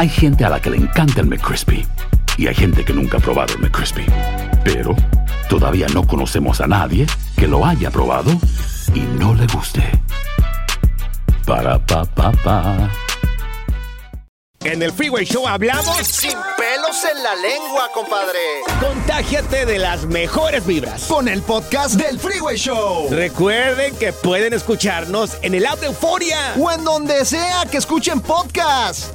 Hay gente a la que le encanta el McCrispy y hay gente que nunca ha probado el McCrispy. Pero todavía no conocemos a nadie que lo haya probado y no le guste. Para pa pa pa. En el Freeway Show hablamos sin pelos en la lengua, compadre. Contágiate de las mejores vibras. Con el podcast del Freeway Show. Recuerden que pueden escucharnos en el app de Euforia. O en donde sea que escuchen podcast.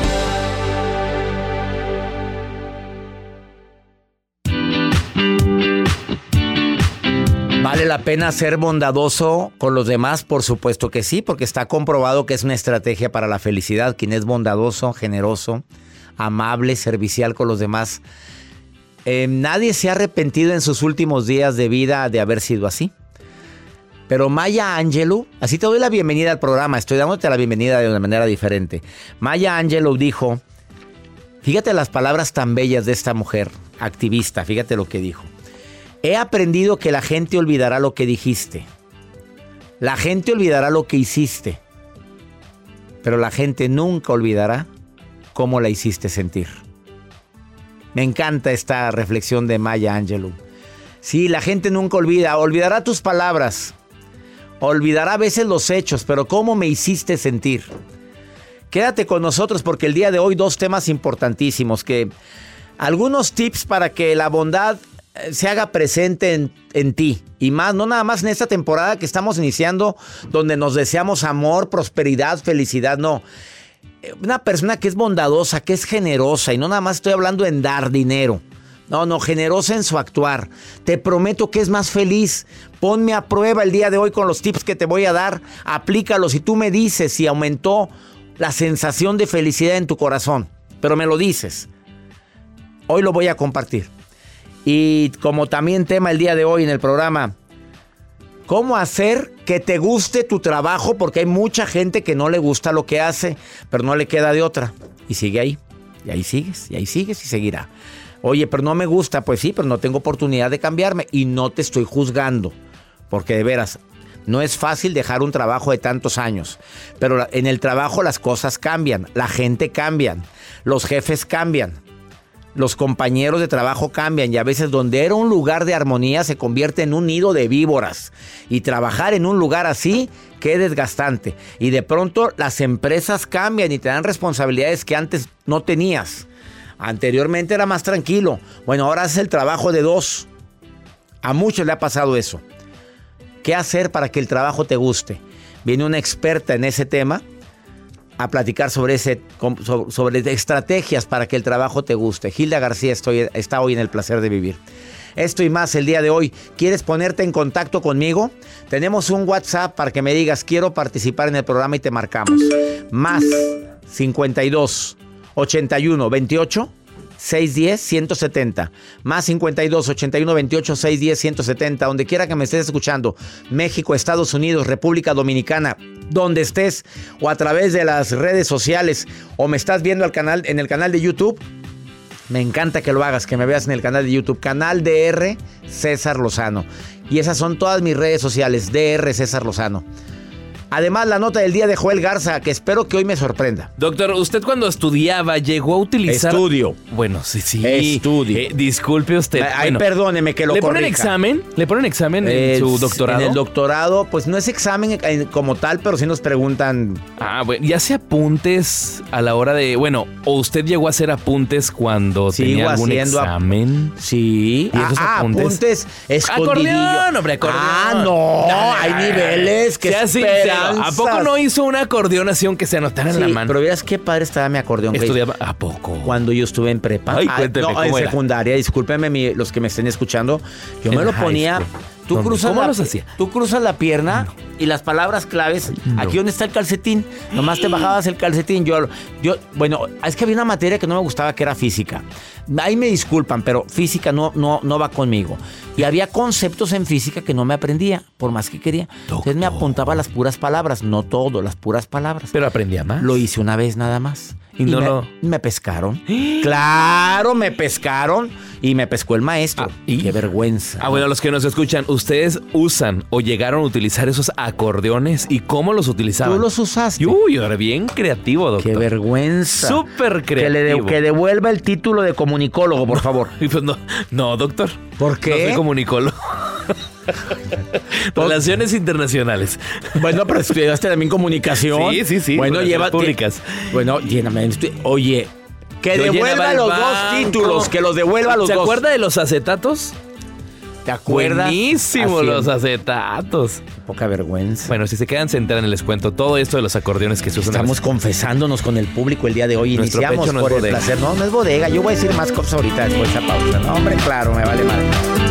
¿Vale la pena ser bondadoso con los demás? Por supuesto que sí, porque está comprobado que es una estrategia para la felicidad. Quien es bondadoso, generoso, amable, servicial con los demás. Eh, nadie se ha arrepentido en sus últimos días de vida de haber sido así. Pero Maya Angelou, así te doy la bienvenida al programa, estoy dándote la bienvenida de una manera diferente. Maya Angelou dijo, fíjate las palabras tan bellas de esta mujer activista, fíjate lo que dijo. He aprendido que la gente olvidará lo que dijiste. La gente olvidará lo que hiciste. Pero la gente nunca olvidará cómo la hiciste sentir. Me encanta esta reflexión de Maya Angelou. Sí, la gente nunca olvida. Olvidará tus palabras. Olvidará a veces los hechos, pero cómo me hiciste sentir. Quédate con nosotros porque el día de hoy dos temas importantísimos que algunos tips para que la bondad se haga presente en, en, ti. Y más, no nada más en esta temporada que estamos iniciando, donde nos deseamos amor, prosperidad, felicidad, no. Una persona que es bondadosa, que es generosa, y no nada más estoy hablando en dar dinero. No, no, generosa en su actuar. Te prometo que es más feliz. Ponme a prueba el día de hoy con los tips que te voy a dar. Aplícalos y tú me dices si aumentó la sensación de felicidad en tu corazón. Pero me lo dices. Hoy lo voy a compartir. Y como también tema el día de hoy en el programa, ¿cómo hacer que te guste tu trabajo? Porque hay mucha gente que no le gusta lo que hace, pero no le queda de otra. Y sigue ahí. Y ahí sigues, y ahí sigues y seguirá. Oye, pero no me gusta, pues sí, pero no tengo oportunidad de cambiarme y no te estoy juzgando. Porque de veras, no es fácil dejar un trabajo de tantos años, pero en el trabajo las cosas cambian, la gente cambia, los jefes cambian los compañeros de trabajo cambian y a veces donde era un lugar de armonía se convierte en un nido de víboras. Y trabajar en un lugar así, qué desgastante. Y de pronto las empresas cambian y te dan responsabilidades que antes no tenías. Anteriormente era más tranquilo. Bueno, ahora es el trabajo de dos. A muchos le ha pasado eso. ¿Qué hacer para que el trabajo te guste? Viene una experta en ese tema a platicar sobre, ese, sobre estrategias para que el trabajo te guste. Gilda García estoy, está hoy en el placer de vivir. Esto y más el día de hoy. ¿Quieres ponerte en contacto conmigo? Tenemos un WhatsApp para que me digas quiero participar en el programa y te marcamos. Más 52 81 28 610-170. Más 52 81 28 610 170. Donde quiera que me estés escuchando. México, Estados Unidos, República Dominicana. Donde estés. O a través de las redes sociales. O me estás viendo al canal, en el canal de YouTube. Me encanta que lo hagas, que me veas en el canal de YouTube. Canal DR César Lozano. Y esas son todas mis redes sociales. DR César Lozano. Además, la nota del día de Joel Garza, que espero que hoy me sorprenda. Doctor, usted cuando estudiaba llegó a utilizar. Estudio. Bueno, sí, sí. Estudio. Eh, disculpe usted. Ay, Bueno, perdóneme que lo ¿Le ponen corrija. examen? ¿Le ponen examen en su doctorado? En el doctorado, pues no es examen eh, como tal, pero sí nos preguntan. Ah, bueno, ¿y hace apuntes a la hora de. Bueno, o usted llegó a hacer apuntes cuando Sigo tenía algún examen? Sí. ¿Y esos ah, ah, apuntes? apuntes escondidillo. Acordeón, hombre, acordeón. Ah, no. hay niveles que Sea ¿A poco no hizo un acordeón así aunque se anotara en la mano? pero vieras qué padre estaba mi acordeón. Estudiaba. ¿A poco? Cuando yo estuve en prepa. Ay, Ah, en secundaria, discúlpenme mi- los que me estén escuchando. Yo En me lo ponía. school. Tú cruzas, ¿Cómo la, los hacía? tú cruzas la pierna y las palabras claves. Aquí donde está el calcetín. Nomás te bajabas el calcetín. Yo, yo, bueno, es que había una materia que no me gustaba que era física. Ahí me disculpan, pero física no, no, no va conmigo. Y había conceptos en física que no me aprendía, por más que quería. Entonces me apuntaba las puras palabras, no todo, las puras palabras. Pero aprendía más. Lo hice una vez nada más. Y no me, lo- me pescaron. Claro, me pescaron. Y me pescó el maestro. Ah, ¿y? Qué vergüenza. Ah, bueno, los que nos escuchan, ¿ustedes usan o llegaron a utilizar esos acordeones y cómo los utilizaban? Tú los usaste. Uy, ahora bien creativo, doctor. Qué vergüenza. Súper Que, le de- creativo. que devuelva el título de comunicólogo, por favor. Pues no, no, doctor. ¿Por qué? No soy comunicólogo. Relaciones internacionales. Bueno, pero estudiaste también comunicación. Sí, sí, sí, Bueno, lleva. públicas. Bueno, lléname. Oye, que devuelva los banco. dos títulos. Que los devuelva los ¿Se dos. acuerda de los acetatos? ¿Te acuerdas? Buenísimo los acetatos. Poca vergüenza. Bueno, si se quedan se enteran, les cuento todo esto de los acordeones que se usan. Estamos confesándonos con el público el día de hoy. Nuestro Iniciamos pecho no es por el bodega. placer. No, no es bodega. Yo voy a decir más cosas ahorita después de esa pausa. No, hombre, claro, me vale mal.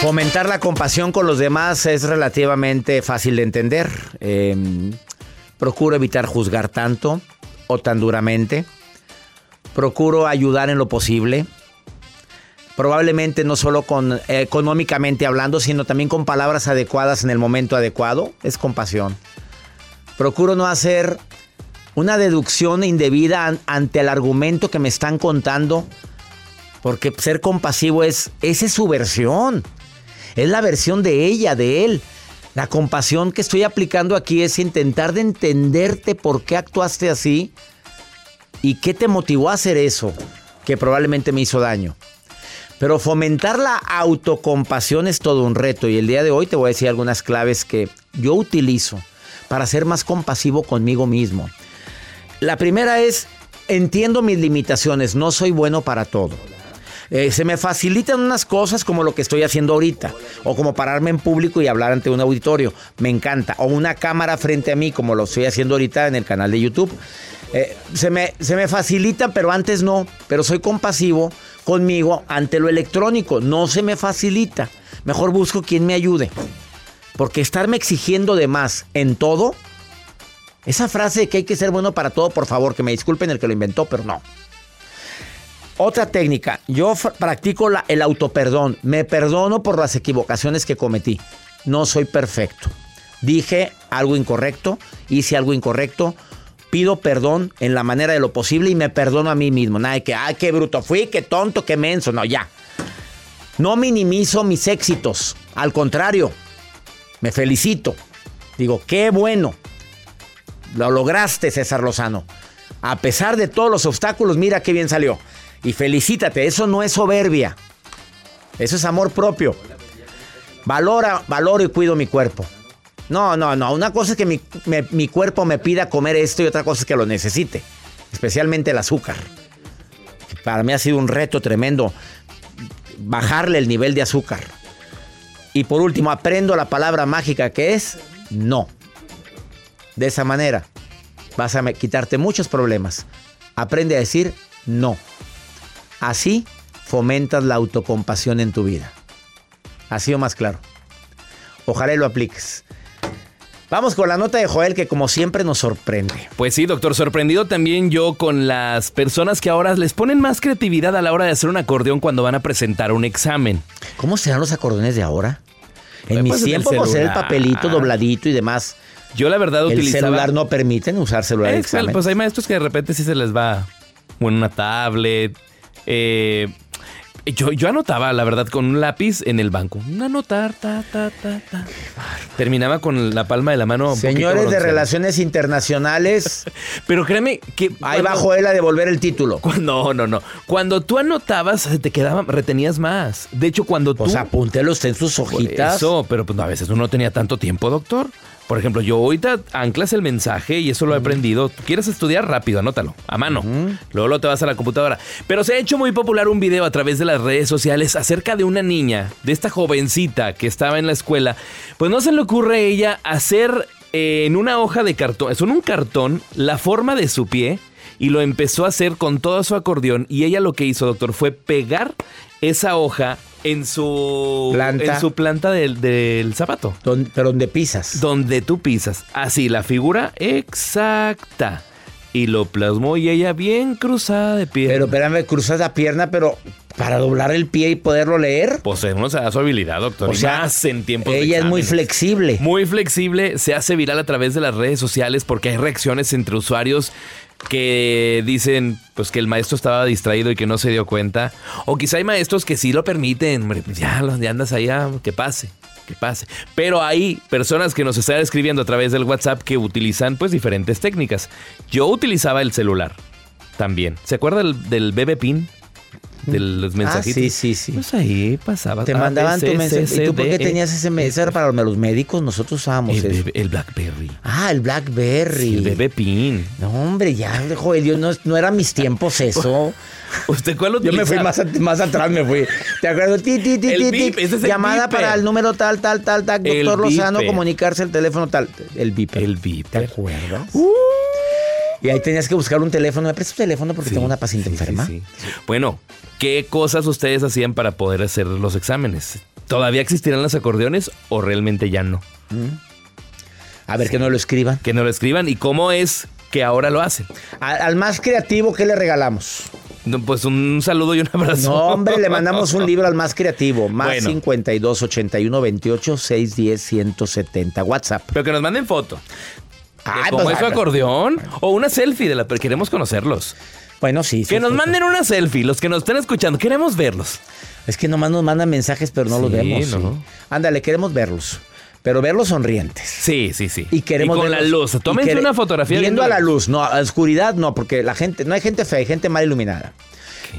Fomentar la compasión con los demás es relativamente fácil de entender. Eh, procuro evitar juzgar tanto o tan duramente. Procuro ayudar en lo posible. Probablemente no solo con económicamente hablando, sino también con palabras adecuadas en el momento adecuado. Es compasión. Procuro no hacer una deducción indebida an- ante el argumento que me están contando. Porque ser compasivo es, esa es su versión. Es la versión de ella, de él. La compasión que estoy aplicando aquí es intentar de entenderte por qué actuaste así y qué te motivó a hacer eso, que probablemente me hizo daño. Pero fomentar la autocompasión es todo un reto y el día de hoy te voy a decir algunas claves que yo utilizo para ser más compasivo conmigo mismo. La primera es, entiendo mis limitaciones, no soy bueno para todo. Eh, se me facilitan unas cosas como lo que estoy haciendo ahorita, o como pararme en público y hablar ante un auditorio, me encanta, o una cámara frente a mí como lo estoy haciendo ahorita en el canal de YouTube. Eh, se, me, se me facilita, pero antes no, pero soy compasivo conmigo ante lo electrónico, no se me facilita, mejor busco quien me ayude, porque estarme exigiendo de más en todo, esa frase de que hay que ser bueno para todo, por favor, que me disculpen el que lo inventó, pero no. Otra técnica, yo practico el autoperdón. Me perdono por las equivocaciones que cometí. No soy perfecto. Dije algo incorrecto, hice algo incorrecto, pido perdón en la manera de lo posible y me perdono a mí mismo. Nada de que, ay, qué bruto fui, qué tonto, qué menso. No, ya. No minimizo mis éxitos. Al contrario, me felicito. Digo, qué bueno. Lo lograste, César Lozano. A pesar de todos los obstáculos, mira qué bien salió. Y felicítate, eso no es soberbia. Eso es amor propio. Valora, valoro y cuido mi cuerpo. No, no, no. Una cosa es que mi, mi cuerpo me pida comer esto y otra cosa es que lo necesite. Especialmente el azúcar. Para mí ha sido un reto tremendo bajarle el nivel de azúcar. Y por último, aprendo la palabra mágica que es no. De esa manera vas a quitarte muchos problemas. Aprende a decir no. Así fomentas la autocompasión en tu vida. Así o más claro. Ojalá y lo apliques. Vamos con la nota de Joel que como siempre nos sorprende. Pues sí, doctor, sorprendido también yo con las personas que ahora les ponen más creatividad a la hora de hacer un acordeón cuando van a presentar un examen. ¿Cómo serán los acordeones de ahora? En Pues, mis el tiempos, pues el papelito dobladito y demás. Yo la verdad El utilizaba... celular no permiten usar celular de Eh, examen. pues hay maestros que de repente sí se les va o en una tablet. Eh, yo, yo anotaba, la verdad, con un lápiz en el banco. Anotar, ta, ta, ta, ta. Terminaba con la palma de la mano. Señores de relaciones internacionales, Pero créeme que... ahí va Joel a devolver el título. No, no, no. Cuando tú anotabas, te quedaba, retenías más. De hecho, cuando tú... Pues apúntelo usted en sus hojitas. Eso, pero pues no, a veces uno no tenía tanto tiempo, doctor. Por ejemplo, yo ahorita anclas el mensaje y eso lo he aprendido. Tú quieres estudiar rápido, anótalo, a mano. Luego, luego te vas a la computadora. Pero se ha hecho muy popular un video a través de las redes sociales acerca de una niña, de esta jovencita que estaba en la escuela. Pues no se le ocurre a ella hacer eh, en una hoja de cartón, es un cartón, la forma de su pie y lo empezó a hacer con todo su acordeón. Y ella lo que hizo, doctor, fue pegar esa hoja en su Planta. en su planta del, del zapato. Don- pero donde pisas. Donde tú pisas. Así, la figura exacta. Y lo plasmó y ella bien cruzada de pie. Pero espérame, cruzas la pierna, pero para doblar el pie y poderlo leer. Pues uno se da su habilidad, doctor. O y sea, más en tiempos de ella es muy flexible. Muy flexible, se hace viral a través de las redes sociales porque hay reacciones entre usuarios que dicen pues que el maestro estaba distraído y que no se dio cuenta. O quizá hay maestros que sí lo permiten, pues ya, ya andas allá, que pase, que pase. Pero hay personas que nos están escribiendo a través del WhatsApp que utilizan pues diferentes técnicas. Yo utilizaba el celular también. ¿Se acuerda del, del Pin? De los mensajitos. Ah, sí, sí, sí. Pues ahí pasaba. Te A, mandaban tu mensaje. ¿Y tú por qué D, E. tenías ese mensaje? Era para los médicos, nosotros usábamos el, Blackberry. Ah, el Blackberry. El BB Pin. No, hombre, ya, Joel, yo no, no eran mis tiempos eso. ¿Usted cuál Yo me fui más, más atrás, me fui. ¿Te acuerdas? Ti, ti, ti, ti, Llamada para el número tal, tal, tal, tal. Doctor Lozano, comunicarse el teléfono tal. El beeper. El ¿Te beeper. acuerdas? Y ahí tenías que buscar un teléfono. ¿Me prestas tu teléfono porque Sí, tengo una paciente sí, enferma? sí. Bueno, ¿qué cosas ustedes hacían para poder hacer los exámenes? ¿Todavía existirán los acordeones o realmente ya no? A ver, que no lo escriban. Que no lo escriban y cómo es que ahora lo hacen. Al más creativo, ¿qué le regalamos? No, Pues un saludo y un abrazo. No, hombre, le mandamos un libro al más creativo. Más Bueno. 52 81 28 610 170. WhatsApp. Pero que nos manden foto. Ay, ¿Cómo pues, es su ah, acordeón? O una selfie de la... Pero queremos conocerlos. Bueno, sí. sí, Que nos sí. manden una selfie, los que nos estén escuchando. Queremos verlos. Es que nomás nos mandan mensajes, pero no los vemos. Ándale, queremos verlos. Pero verlos sonrientes. Sí, sí, sí. Y queremos con verlos- la luz. Tómense una fotografía. Viendo a la luz, no, a la oscuridad no, porque la gente, no hay gente fea, hay gente mal iluminada.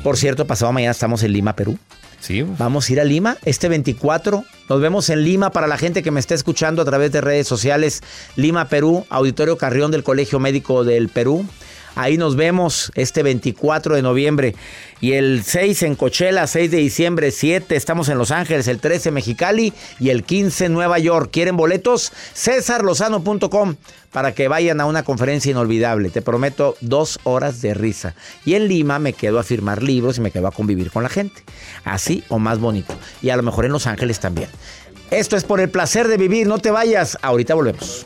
Por cierto, pasado mañana estamos en Lima, Perú. Sí. Vamos a ir a Lima este 24. Nos vemos en Lima para la gente que me está escuchando a través de redes sociales. Lima, Perú, Auditorio Carrión del Colegio Médico del Perú. Ahí nos vemos este 24 de noviembre. Y el 6 en Coachella, 6 de diciembre, 7 estamos en Los Ángeles, el 13 Mexicali y el 15 en Nueva York. ¿Quieren boletos? cesarlozano.com para que vayan a una conferencia inolvidable. Te prometo dos horas de risa. Y en Lima me quedo a firmar libros y me quedo a convivir con la gente. Así o más bonito. Y a lo mejor en Los Ángeles también. Esto es por el placer de vivir. No te vayas. Ahorita volvemos.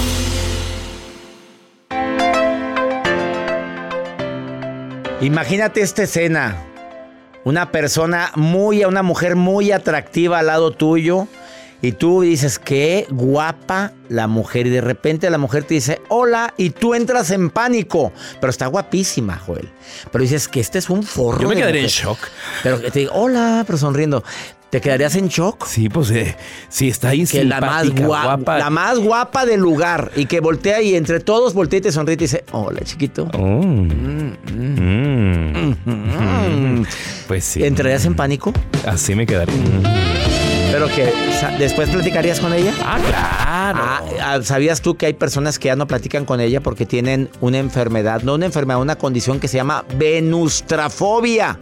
Imagínate esta escena. Una persona muy, una mujer muy atractiva al lado tuyo. Y tú dices, qué guapa la mujer. Y de repente la mujer te dice, hola, y tú entras en pánico. Pero está guapísima, Joel. Pero dices que este es un forro. Yo me de quedaría en shock. Pero te diga, hola, pero sonriendo. ¿Te quedarías en shock? Sí, pues eh, sí, está ahí Que la más, guapa. la más guapa del lugar. Y que voltea y entre todos voltea y te sonríe y te dice, hola, chiquito. Oh. Mm. Mm. Pues sí. ¿Entrarías en pánico? Así me quedaría. Pero que después platicarías con ella. Ah, claro. Ah, ah, ¿Sabías tú que hay personas que ya no platican con ella porque tienen una enfermedad, no una enfermedad, una condición que se llama venustrafobia?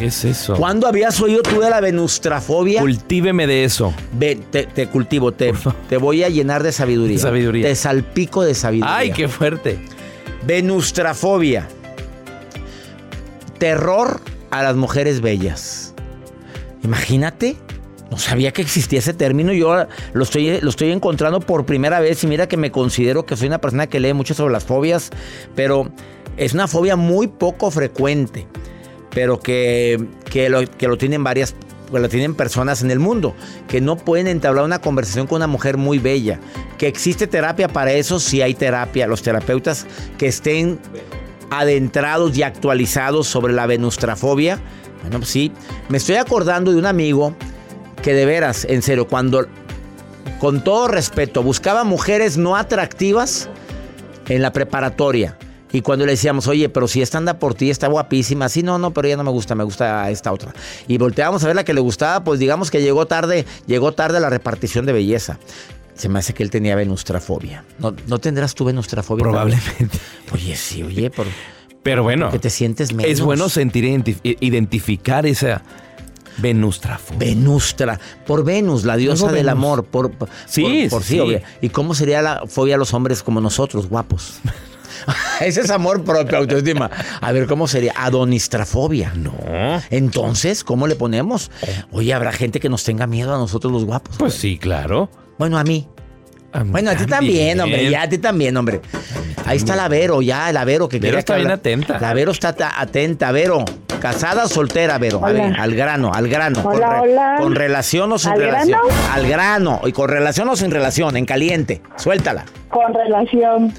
¿Qué es eso? ¿Cuándo habías oído tú de la venustrafobia? Cultíveme de eso. Ven, te, te cultivo, te, te voy a llenar de sabiduría. De sabiduría. Te salpico de sabiduría. Ay, qué fuerte. Venustrafobia. Terror a las mujeres bellas. Imagínate. No sabía que existía ese término. Yo lo estoy, lo estoy encontrando por primera vez. Y mira que me considero que soy una persona que lee mucho sobre las fobias. Pero es una fobia muy poco frecuente. Pero que, que, lo, que lo tienen varias. lo tienen personas en el mundo. Que no pueden entablar una conversación con una mujer muy bella. Que existe terapia para eso. Sí hay terapia. Los terapeutas que estén adentrados y actualizados sobre la venustrafobia. Bueno, pues sí. Me estoy acordando de un amigo que de veras, en serio, cuando, con todo respeto, buscaba mujeres no atractivas en la preparatoria. Y cuando le decíamos, oye, pero si esta anda por ti, está guapísima. Sí, no, no, pero ella no me gusta, me gusta esta otra. Y volteábamos a ver la que le gustaba, pues digamos que llegó tarde, llegó tarde la repartición de belleza. Se me hace que él tenía venustrafobia. ¿No, ¿no tendrás tú venustrafobia? Probablemente. Oye, sí, oye, por, Pero bueno. que te sientes menos. Es bueno sentir identi- identificar esa venustrafobia. Venustra, por Venus, la diosa del amor, por, por- Sí, por, por sí. obvio. ¿Y cómo sería la fobia a los hombres como nosotros, guapos? Ese es amor propio, autoestima. A ver, ¿cómo sería? Adonistrafobia. No. Entonces, ¿cómo le ponemos? Oye, ¿habrá gente que nos tenga miedo a nosotros los guapos? Pues sí, claro. Bueno, a mí. A mí Bueno, a ti también, hombre. Ya a ti también, hombre. Ahí está la Vero, ya, la Vero que Vero está que bien atenta. La Vero está ta- atenta, Vero. ¿Casada o soltera, Vero? A ver, al grano, al grano. Hola, con, hola. con relación o sin ¿Al relación. grano? Al grano. Y con relación o sin relación, en caliente. Suéltala. Con relación,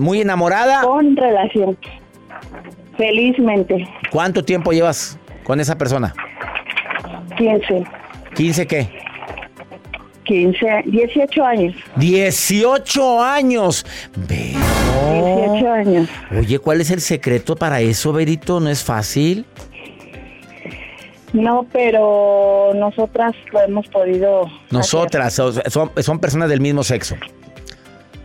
Muy enamorada. con relación. Felizmente. ¿Cuánto tiempo llevas con esa persona? 15, ¿15 qué? 15, 18 años. 18 años. Vero. 18 años. Oye, ¿cuál es el secreto para eso, Verito? ¿No es fácil? No, pero nosotras lo hemos podido. Nosotras, son personas del mismo sexo.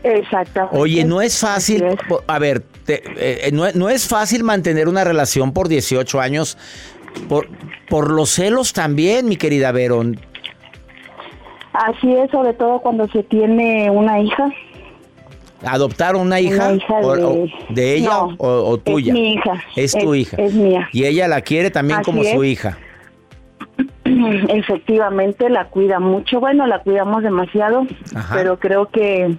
Exactamente. Oye, no es fácil, es. a ver, te- eh, no, no es fácil mantener una relación por 18 años, por, por los celos también, mi querida Vero. Así es, sobre todo cuando se tiene una hija. ¿Adoptaron una hija? Una hija o- de- o- de ella No, o, o tuya? Es mi hija. Es tu Es- hija. Es mía. Y ella la quiere también Así como su hija. Efectivamente, la cuida mucho. Bueno, la cuidamos demasiado, Ajá. pero creo que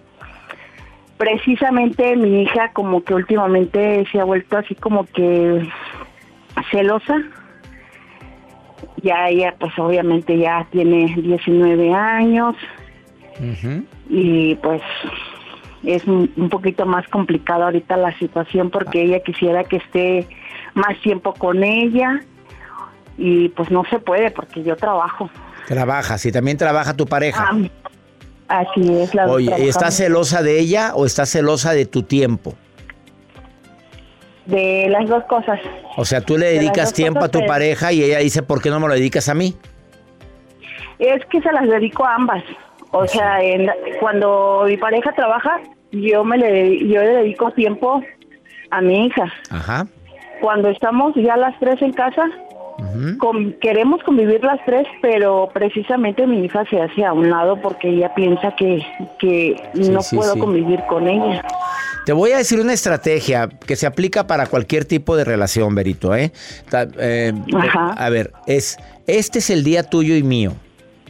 precisamente mi hija como que últimamente se ha vuelto así como que celosa. Ya ella pues obviamente ya tiene 19 años y pues es un un poquito más complicado ahorita la situación porque ella quisiera que esté más tiempo con ella y pues no se puede porque yo trabajo. Trabajas y también trabaja tu pareja. Ah, así es. La Oye, ¿y trabajamos. ¿estás celosa de ella o estás celosa de tu tiempo? De las dos cosas. O sea, tú le dedicas tiempo a tu pareja y ella dice, ¿por qué no me lo dedicas a mí? Es que se las dedico a ambas. O sea, en la- cuando mi pareja trabaja, yo me le, yo le dedico tiempo a mi hija. Ajá. Cuando estamos ya las tres en casa, con- queremos convivir las tres, pero precisamente mi hija se hace a un lado porque ella piensa que, que Sí, no sí, puedo sí. convivir con ella. Te voy a decir una estrategia que se aplica para cualquier tipo de relación, Berito, ¿eh? Eh, Ajá. A ver, es, este es el día tuyo y mío,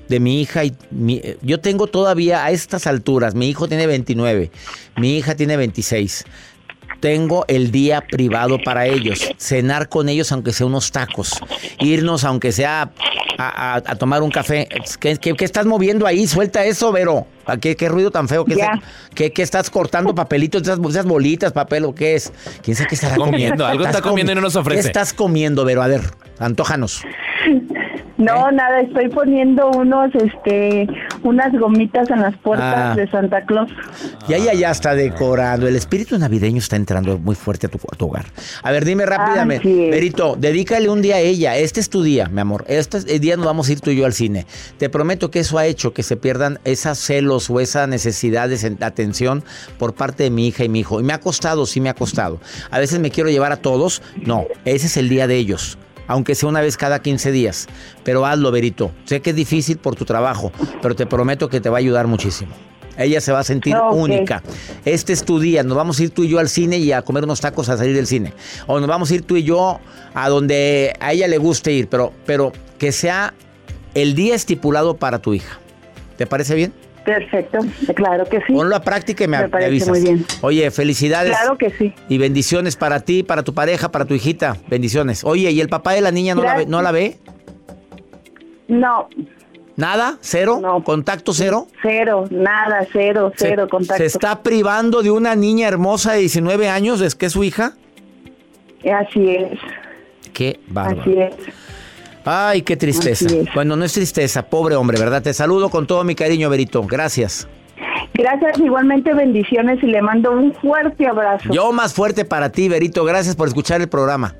de mi hija y mi- yo tengo todavía a estas alturas, mi hijo tiene 29, mi hija tiene 26. Tengo el día privado para ellos. Cenar con ellos aunque sea unos tacos. Irnos aunque sea a, a- a tomar un café. ¿Qué, qué- qué estás moviendo ahí? Suelta eso, Vero. ¿A ¿Qué, qué ruido tan feo? ¿Qué, qué- qué estás cortando papelitos, esas, esas bolitas, papel o qué es? ¿Quién sabe qué estará Comiendo, comiendo? algo está comiendo y no nos ofrece. ¿Qué estás comiendo, Vero? A ver, antójanos. No, nada, estoy poniendo unos, este, unas gomitas en las puertas Ah. de Santa Claus. Ya, ya, ya está decorando. El espíritu navideño está entrando muy fuerte a tu, a tu hogar. A ver, dime rápidamente. Verito, dedícale un día a ella. Este es tu día, mi amor. Este es- día nos vamos a ir tú y yo al cine. Te prometo que eso ha hecho que se pierdan esas celos o esa necesidad de atención por parte de mi hija y mi hijo. Y me ha costado, sí me ha costado. A veces me quiero llevar a todos. No, ese es el día de ellos. Aunque sea una vez cada 15 días. Pero hazlo, Verito. Sé que es difícil por tu trabajo, pero te prometo que te va a ayudar muchísimo. Ella se va a sentir única. Este es tu día. Nos vamos a ir tú y yo al cine y a comer unos tacos a salir del cine. O nos vamos a ir tú y yo a donde a ella le guste ir, pero, pero que sea el día estipulado para tu hija. ¿Te parece bien? Perfecto, claro que sí. Ponlo a práctica y me, Me parece avisas. muy bien. Oye, felicidades. Claro que sí. Y bendiciones para ti, para tu pareja, para tu hijita. Bendiciones. Oye, ¿y el papá de la niña no, la ve, no la ve? No, ¿Nada? ¿Cero? No. ¿Contacto cero? cero, nada, cero, Se- cero contacto. ¿Se está privando de una niña hermosa de 19 años? ¿Es que es su hija? Así es, Qué bárbaro. así es. Ay, qué tristeza. Bueno, no es tristeza, pobre hombre, ¿verdad? Te saludo con todo mi cariño, Berito. Gracias. Gracias, igualmente bendiciones y le mando un fuerte abrazo. Yo más fuerte para ti, Berito. Gracias por escuchar el programa.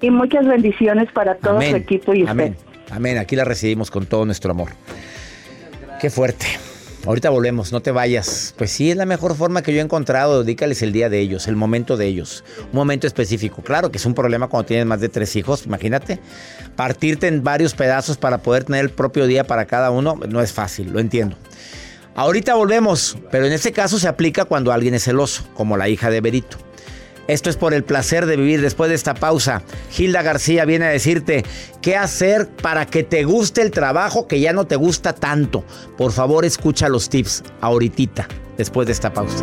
Y muchas bendiciones para todo Amén. su equipo y usted. Amén. Amén. Aquí la recibimos con todo nuestro amor. Qué fuerte. Ahorita volvemos, no te vayas. Pues sí, es la mejor forma que yo he encontrado. Dedícales el día de ellos, el momento de ellos. Un momento específico. Claro que es un problema cuando tienes más de tres hijos. Imagínate. Partirte en varios pedazos para poder tener el propio día para cada uno no es fácil, lo entiendo. Ahorita volvemos, pero en este caso se aplica cuando alguien es celoso, como la hija de Berito. Esto es por el placer de vivir después de esta pausa. Hilda García viene a decirte qué hacer para que te guste el trabajo que ya no te gusta tanto. Por favor, escucha los tips ahorita, después de esta pausa.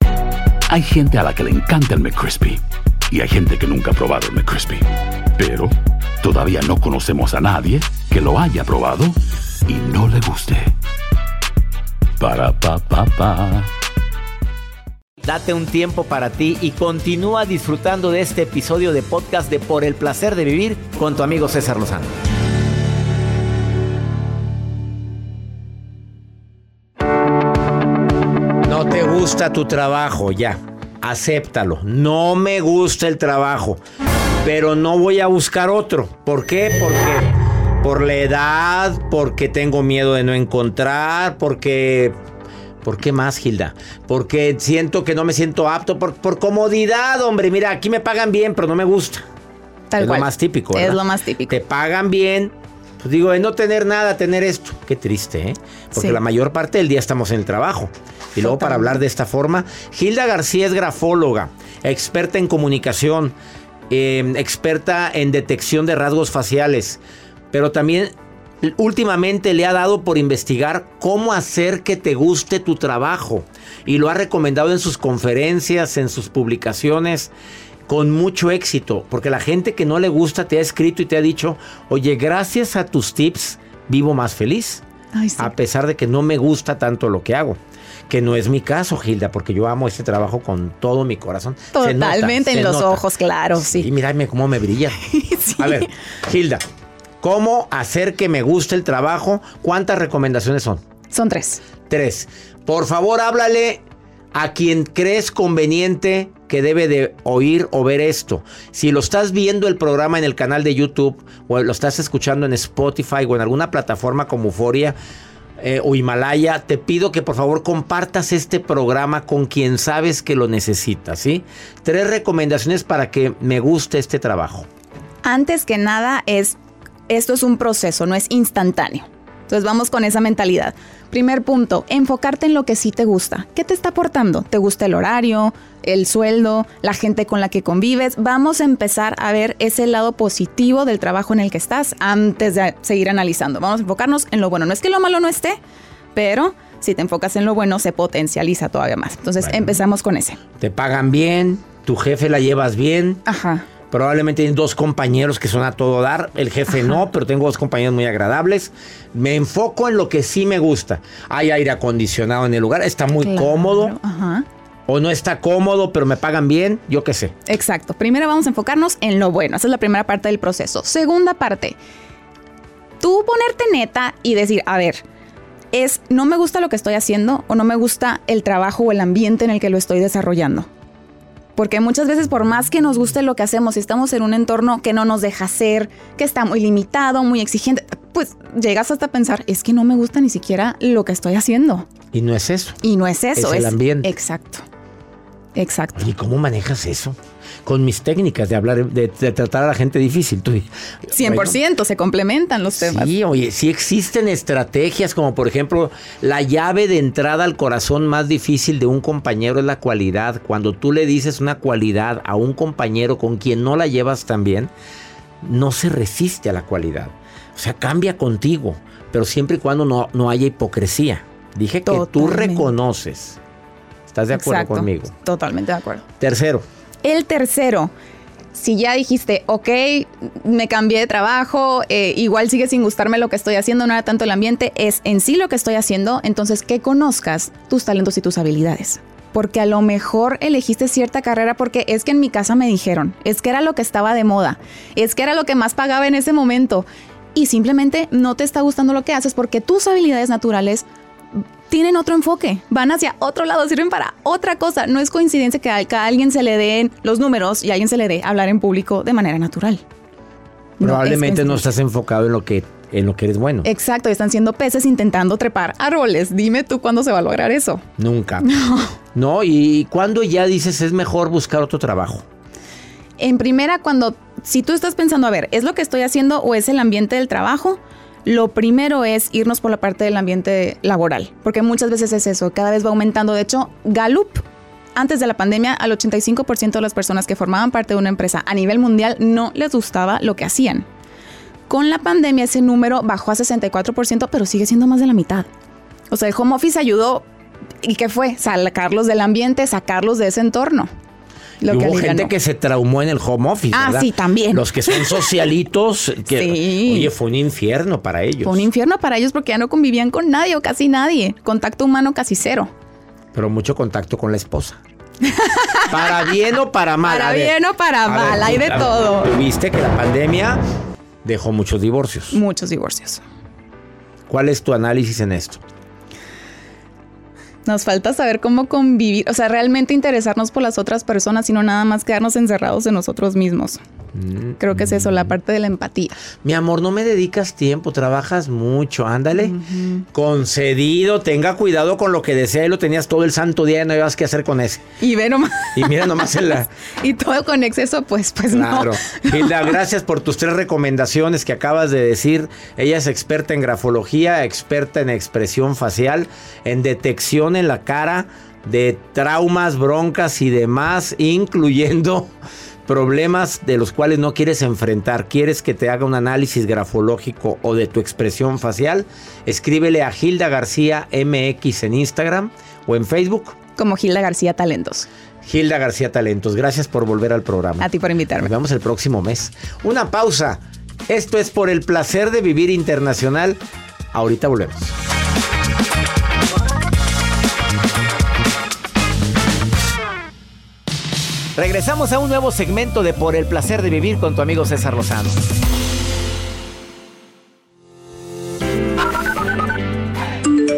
Hay gente a la que le encanta el McCrispy y hay gente que nunca ha probado el McCrispy. Pero todavía no conocemos a nadie que lo haya probado y no le guste. Para pa pa pa. Date un tiempo para ti y continúa disfrutando de este episodio de podcast de Por el placer de vivir con tu amigo César Lozano. Gusta tu trabajo, ya. Acéptalo. No me gusta el trabajo, pero no voy a buscar otro. ¿Por qué? Porque por la edad, porque tengo miedo de no encontrar, porque ¿Por qué más, Gilda? Porque siento que no me siento apto por, por comodidad, hombre. Mira, aquí me pagan bien, pero no me gusta. Tal es cual. lo más típico, Es lo más típico. Te pagan bien. Pues digo, de no tener nada, tener esto. Qué triste, ¿eh? Porque Sí. la mayor parte del día estamos en el trabajo. Y luego para hablar de esta forma, Gilda García es grafóloga, experta en comunicación, eh, experta en detección de rasgos faciales, pero también últimamente le ha dado por investigar cómo hacer que te guste tu trabajo y lo ha recomendado en sus conferencias, en sus publicaciones con mucho éxito, porque la gente que no le gusta te ha escrito y te ha dicho, oye, gracias a tus tips vivo más feliz, Ay, sí. a pesar de que no me gusta tanto lo que hago. Que no es mi caso, Gilda, porque yo amo este trabajo con todo mi corazón. Se nota, Totalmente se en los nota. ojos, claro, Y sí. mírame cómo me brilla. Sí. A ver, Gilda, ¿cómo hacer que me guste el trabajo? ¿Cuántas recomendaciones son? Son tres. Tres. Por favor, háblale a quien crees conveniente que debe de oír o ver esto. Si lo estás viendo el programa en el canal de YouTube o lo estás escuchando en Spotify o en alguna plataforma como Euforia, eh, o Himalaya, te pido que por favor compartas este programa con quien sabes que lo necesita, ¿sí? Tres recomendaciones para que me guste este trabajo. Antes que nada es, esto es un proceso, no es instantáneo. Entonces vamos con esa mentalidad. Primer punto, enfocarte en lo que sí te gusta. ¿Qué te está aportando? ¿Te gusta el horario, el sueldo, la gente con la que convives? Vamos a empezar a ver ese lado positivo del trabajo en el que estás antes de seguir analizando. Vamos a enfocarnos en lo bueno. No es que lo malo no esté, pero si te enfocas en lo bueno se potencializa todavía más. Entonces empezamos con ese. Te pagan bien, tu jefe la llevas bien. Ajá. Probablemente tienes dos compañeros que son a todo dar. El jefe no, pero tengo dos compañeros muy agradables. Me enfoco en lo que sí me gusta. Hay aire acondicionado en el lugar, está muy Claro, cómodo. Ajá. O no está cómodo, pero me pagan bien, yo qué sé. Exacto. Primero vamos a enfocarnos en lo bueno. Esa es la primera parte del proceso. Segunda parte, tú ponerte neta y decir, a ver, es no me gusta lo que estoy haciendo o no me gusta el trabajo o el ambiente en el que lo estoy desarrollando. Porque muchas veces por más que nos guste lo que hacemos, si estamos en un entorno que no nos deja hacer, que está muy limitado, muy exigente, pues llegas hasta pensar, es que no me gusta ni siquiera lo que estoy haciendo. Y no es eso. Y no es eso, Es el ambiente. Exacto. Exacto. ¿Y cómo manejas eso? Con mis técnicas de hablar, de, de tratar a la gente difícil. Tú, 100% se complementan los temas. Sí, oye, sí existen estrategias como por ejemplo la llave de entrada al corazón más difícil de un compañero es la cualidad. Cuando tú le dices una cualidad a un compañero con quien no la llevas tan bien, no se resiste a la cualidad. O sea, cambia contigo, pero siempre y cuando no, no haya hipocresía. Dije que tú reconoces. ¿Estás de acuerdo Exacto. conmigo? Totalmente de acuerdo. Tercero, El tercero, si ya dijiste, ok, me cambié de trabajo, eh, igual sigue sin gustarme lo que estoy haciendo, no era tanto el ambiente, es en sí lo que estoy haciendo, entonces que conozcas tus talentos y tus habilidades. Porque a lo mejor elegiste cierta carrera porque es que en mi casa me dijeron, es que era lo que estaba de moda, es que era lo que más pagaba en ese momento. Y simplemente no te está gustando lo que haces porque tus habilidades naturales tienen otro enfoque, van hacia otro lado, sirven para otra cosa. No es coincidencia que a, que a alguien se le den los números y a alguien se le dé hablar en público de manera natural. No, probablemente es no estás enfocado en lo que en lo que eres bueno. Exacto, están siendo peces intentando trepar árboles. Dime tú cuándo se va a lograr eso. Nunca. No, y cuando ya dices es mejor buscar otro trabajo. En primera, cuando, si tú estás pensando, a ver, ¿es lo que estoy haciendo o es el ambiente del trabajo? Lo primero es irnos por la parte del ambiente laboral, porque muchas veces es eso, cada vez va aumentando. De hecho, Gallup, antes de la pandemia, al 85% de las personas que formaban parte de una empresa a nivel mundial no les gustaba lo que hacían. Con la pandemia ese número bajó a 64%, pero sigue siendo más de la mitad. O sea, el home office ayudó, ¿y qué fue? Sacarlos del ambiente, sacarlos de ese entorno. Lo Y que hubo gente que se traumó en el home office. Ah, ¿verdad? sí, también. Los que son socialitos, que Sí. oye, fue un infierno para ellos. Fue un infierno para ellos porque ya no convivían con nadie o casi nadie. Contacto humano casi cero. Pero mucho contacto con la esposa. para bien o para mal. Para ver, bien o para mal, ver, hay de todo. Viste que la pandemia dejó muchos divorcios. Muchos divorcios. ¿Cuál es tu análisis en esto? Nos falta saber cómo convivir, o sea, realmente interesarnos por las otras personas y no nada más quedarnos encerrados en nosotros mismos. Mm, Creo que es eso, la parte de la empatía. Mi amor, no me dedicas tiempo, trabajas mucho, ándale. Concedido, tenga cuidado con lo que desea y lo tenías todo el santo día y no ibas qué hacer con ese. Y ve nomás. Y mira nomás en la... y todo con exceso, pues, pues Claro. no. Hilda, gracias por tus tres recomendaciones que acabas de decir. Ella es experta en grafología, experta en expresión facial, en detección en la cara de traumas, broncas y demás, incluyendo problemas de los cuales no quieres enfrentar. ¿Quieres que te haga un análisis grafológico o de tu expresión facial? Escríbele a Hilda García MX en Instagram o en Facebook. Como Gilda García Talentos. Hilda García Talentos, gracias por volver al programa. A ti por invitarme. Nos vemos el próximo mes. Una pausa. Esto es por el placer de vivir internacional. Ahorita volvemos. Regresamos a un nuevo segmento de Por el placer de vivir con tu amigo César Lozano.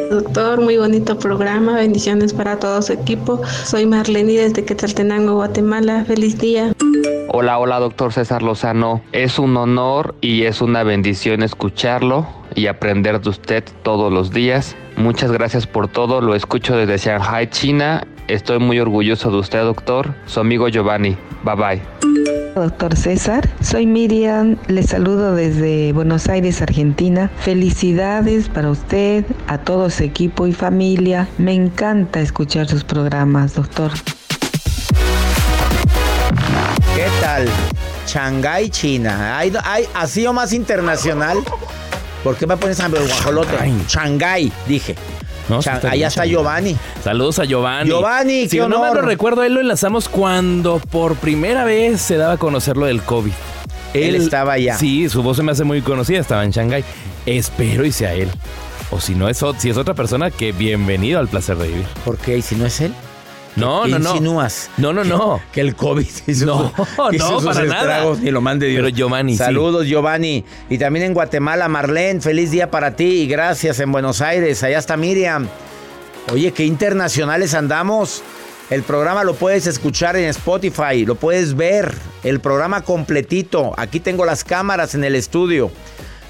doctor, muy bonito programa, bendiciones para todo su equipo. Soy Marlene desde Quetzaltenango, Guatemala. Feliz día. Hola, hola, doctor César Lozano. Es un honor y es una bendición escucharlo y aprender de usted todos los días. Muchas gracias por todo, lo escucho desde Shanghai, China. Estoy muy orgulloso de usted, doctor. Su amigo Giovanni. Bye bye. Doctor César, soy Miriam, le saludo desde Buenos Aires, Argentina. Felicidades para usted, a todo su equipo y familia. Me encanta escuchar sus programas, doctor. ¿Qué tal? Shanghái, China. ¿Hay, hay, ¿Ha sido más internacional? ¿Por qué me pones a guajolote? Shanghái, dije. No, está allá está. Giovanni. Saludos a Giovanni. Giovanni, Si qué no me honor. lo recuerdo, él lo enlazamos cuando por primera vez se daba a conocer lo del COVID. Él estaba allá. Sí, su voz se me hace muy conocida, estaba en Shanghái. Espero y sea él. O si no es, si es otra persona, que bienvenido al placer de vivir. ¿Por qué? ¿Y si no es él? No, ¿Qué no, no. insinúas? No, no, no. Que el COVID hizo, No, su- hizo no, sus para nada. estragos y lo mande Dios. Pero Giovanni, sí. Saludos, Giovanni. Y también en Guatemala, Marlene, feliz día para ti y gracias en Buenos Aires. Allá está Miriam. Oye, qué internacionales andamos. El programa lo puedes escuchar en Spotify, lo puedes ver, el programa completito. Aquí tengo las cámaras en el estudio.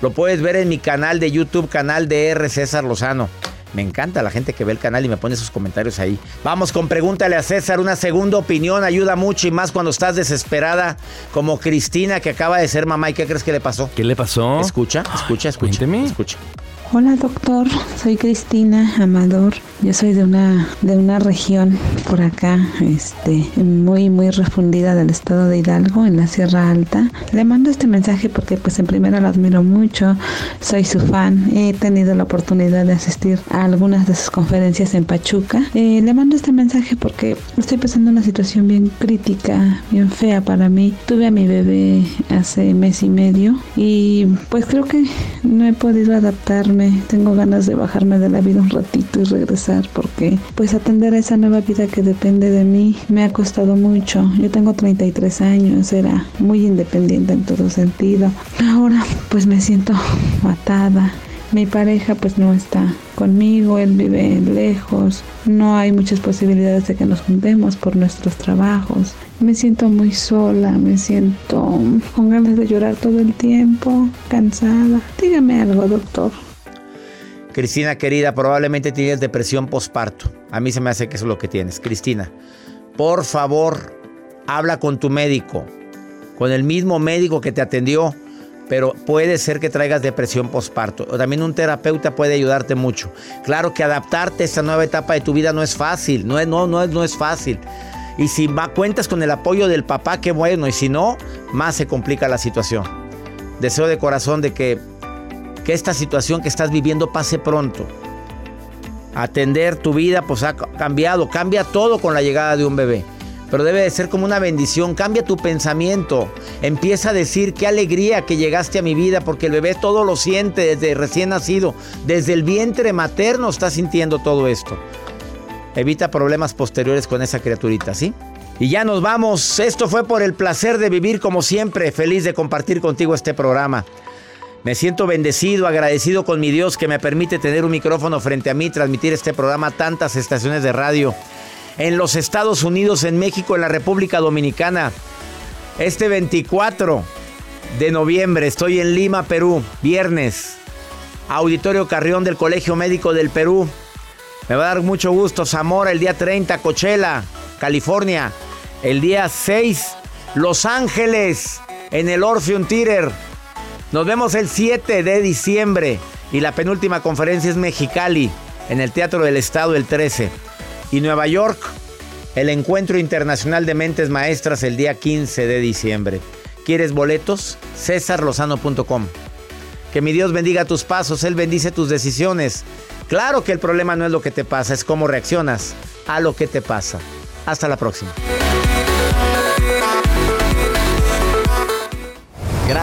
Lo puedes ver en mi canal de YouTube, canal de R. César Lozano. Me encanta la gente que ve el canal y me pone sus comentarios ahí. Vamos con Pregúntale a César. Una segunda opinión ayuda mucho y más cuando estás desesperada, como Cristina que acaba de ser mamá. ¿Y qué crees que le pasó? ¿Qué le pasó? Escucha, escucha, escucha. Cuénteme. Escucha. Hola doctor, soy Cristina Amador. Yo soy de una de una región por acá, este, muy muy refundida del estado de Hidalgo, en la Sierra Alta. Le mando este mensaje porque pues en primera lo admiro mucho, soy su fan. He tenido la oportunidad de asistir a algunas de sus conferencias en Pachuca. Eh, le mando este mensaje porque estoy pasando una situación bien crítica, bien fea para mí. Tuve a mi bebé hace mes y medio y pues creo que no he podido adaptarme. Tengo ganas de bajarme de la vida un ratito y regresar porque pues atender a esa nueva vida que depende de mí me ha costado mucho. Yo tengo 33 años, era muy independiente en todo sentido. Ahora pues me siento atada. Mi pareja pues no está conmigo, él vive lejos, no hay muchas posibilidades de que nos juntemos por nuestros trabajos. Me siento muy sola, me siento con ganas de llorar todo el tiempo, cansada. Dígame algo, doctor. Cristina querida, probablemente tienes depresión postparto. A mí se me hace que eso es lo que tienes. Cristina, por favor, habla con tu médico, con el mismo médico que te atendió, pero puede ser que traigas depresión postparto. También un terapeuta puede ayudarte mucho. Claro que adaptarte a esta nueva etapa de tu vida no es fácil, no es, no es, no es fácil. Y si va, cuentas con el apoyo del papá, qué bueno. Y si no, más se complica la situación. Deseo de corazón de que que esta situación que estás viviendo pase pronto. Atender tu vida pues ha cambiado, cambia todo con la llegada de un bebé. Pero debe de ser como una bendición, cambia tu pensamiento. Empieza a decir qué alegría que llegaste a mi vida porque el bebé todo lo siente desde recién nacido, desde el vientre materno está sintiendo todo esto. Evita problemas posteriores con esa criaturita, ¿sí? Y ya nos vamos. Esto fue por el placer de vivir como siempre. Feliz de compartir contigo este programa. Me siento bendecido, agradecido con mi Dios que me permite tener un micrófono frente a mí, transmitir este programa a tantas estaciones de radio. En los Estados Unidos, en México, en la República Dominicana. Este 24 de noviembre estoy en Lima, Perú, viernes. Auditorio Carrión del Colegio Médico del Perú. Me va a dar mucho gusto. Zamora el día 30, Coachella, California. El día 6, Los Ángeles, en el Orpheum Theater. Nos vemos el 7 de diciembre y la penúltima conferencia es Mexicali, en el Teatro del Estado el 13. Y Nueva York, el Encuentro Internacional de Mentes Maestras el día 15 de diciembre. ¿Quieres boletos? cesarlozano.com. Que mi Dios bendiga tus pasos, Él bendice tus decisiones. Claro que el problema no es lo que te pasa, es cómo reaccionas a lo que te pasa. Hasta la próxima.